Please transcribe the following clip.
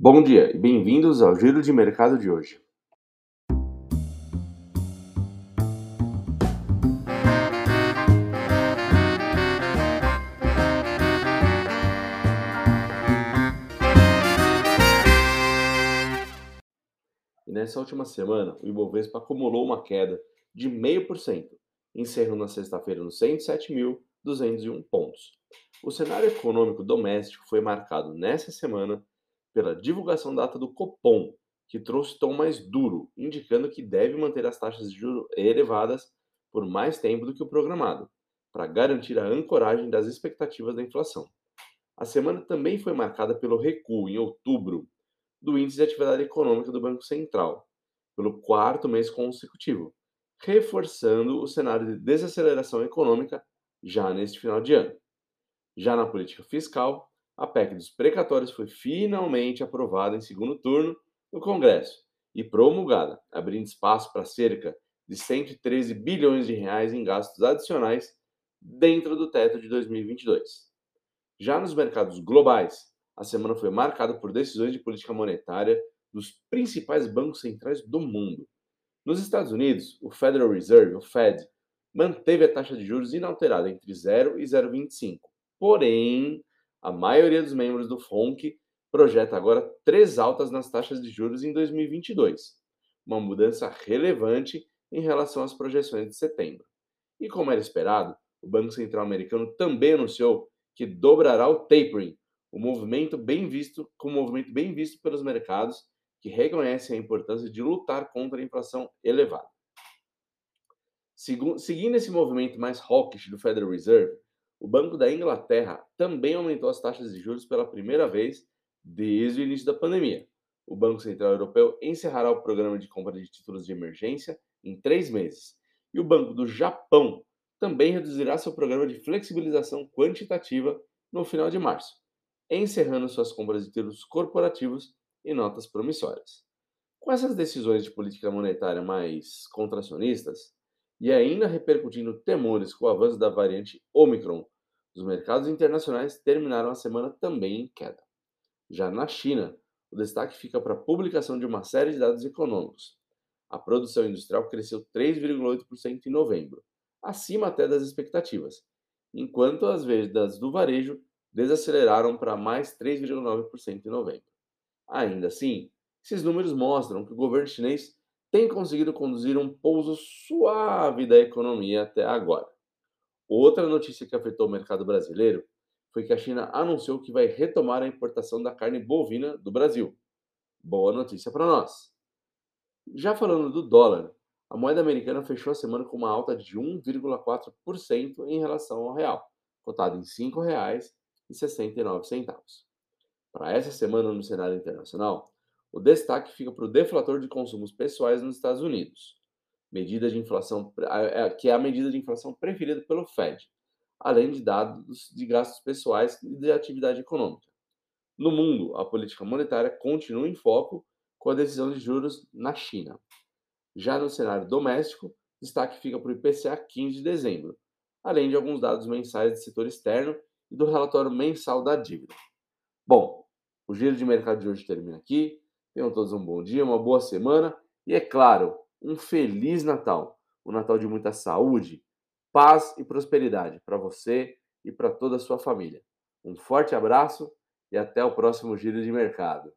Bom dia e bem-vindos ao Giro de Mercado de hoje. E nessa última semana, o Ibovespa acumulou uma queda de 0,5%, encerrando na sexta-feira nos 107.201 pontos. O cenário econômico doméstico foi marcado nessa semana pela divulgação da data do Copom, que trouxe tom mais duro, indicando que deve manter as taxas de juros elevadas por mais tempo do que o programado, para garantir a ancoragem das expectativas da inflação. A semana também foi marcada pelo recuo, em outubro, do Índice de Atividade Econômica do Banco Central, pelo quarto mês consecutivo, reforçando o cenário de desaceleração econômica já neste final de ano. Já na política fiscal, a PEC dos precatórios foi finalmente aprovada em segundo turno no Congresso e promulgada, abrindo espaço para cerca de 113 bilhões de reais em gastos adicionais dentro do teto de 2022. Já nos mercados globais, a semana foi marcada por decisões de política monetária dos principais bancos centrais do mundo. Nos Estados Unidos, o Federal Reserve, o Fed, manteve a taxa de juros inalterada entre 0 e 0,25. Porém, a maioria dos membros do FONC projeta agora três altas nas taxas de juros em 2022, uma mudança relevante em relação às projeções de setembro. E como era esperado, o Banco Central americano também anunciou que dobrará o tapering, o movimento bem visto, com um movimento bem visto pelos mercados que reconhecem a importância de lutar contra a inflação elevada. Seguindo esse movimento mais hawkish do Federal Reserve, o Banco da Inglaterra também aumentou as taxas de juros pela primeira vez desde o início da pandemia. O Banco Central Europeu encerrará o programa de compra de títulos de emergência em três meses. E o Banco do Japão também reduzirá seu programa de flexibilização quantitativa no final de março, encerrando suas compras de títulos corporativos e notas promissórias. Com essas decisões de política monetária mais contracionistas, e ainda repercutindo temores com o avanço da variante Omicron, os mercados internacionais terminaram a semana também em queda. Já na China, o destaque fica para a publicação de uma série de dados econômicos. A produção industrial cresceu 3,8% em novembro, acima até das expectativas, enquanto as vendas do varejo desaceleraram para mais 3,9% em novembro. Ainda assim, esses números mostram que o governo chinês tem conseguido conduzir um pouso suave da economia até agora. Outra notícia que afetou o mercado brasileiro foi que a China anunciou que vai retomar a importação da carne bovina do Brasil. Boa notícia para nós. Já falando do dólar, a moeda americana fechou a semana com uma alta de 1,4% em relação ao real, cotado em R$ 5,69. Para essa semana no cenário internacional, o destaque fica para o deflator de consumos pessoais nos Estados Unidos, medida de inflação, é, que é a medida de inflação preferida pelo Fed, além de dados de gastos pessoais e de atividade econômica. No mundo, a política monetária continua em foco com a decisão de juros na China. Já no cenário doméstico, destaque fica para o IPCA 15 de dezembro, além de alguns dados mensais do setor externo e do relatório mensal da dívida. Bom, o giro de mercado de hoje termina aqui. Tenham todos um bom dia, uma boa semana e, é claro, um feliz Natal. Um Natal de muita saúde, paz e prosperidade para você e para toda a sua família. Um forte abraço e até o próximo giro de mercado.